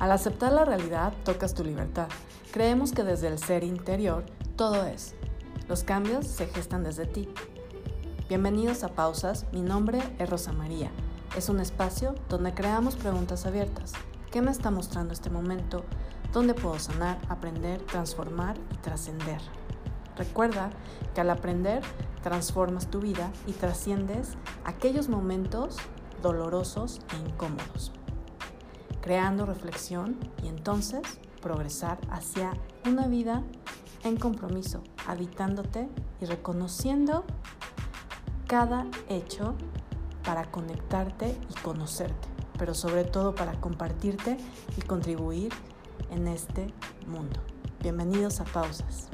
Al aceptar la realidad, tocas tu libertad. Creemos que desde el ser interior todo es. Los cambios se gestan desde ti. Bienvenidos a Pausas, mi nombre es Rosa María. Es un espacio donde creamos preguntas abiertas. ¿Qué me está mostrando este momento? ¿Dónde puedo sanar, aprender, transformar y trascender? Recuerda que al aprender transformas tu vida y trasciendes aquellos momentos dolorosos e incómodos, creando reflexión y entonces progresar hacia una vida en compromiso, habitándote y reconociendo cada hecho para conectarte y conocerte, pero sobre todo para compartirte y contribuir en este mundo. Bienvenidos a Pausas.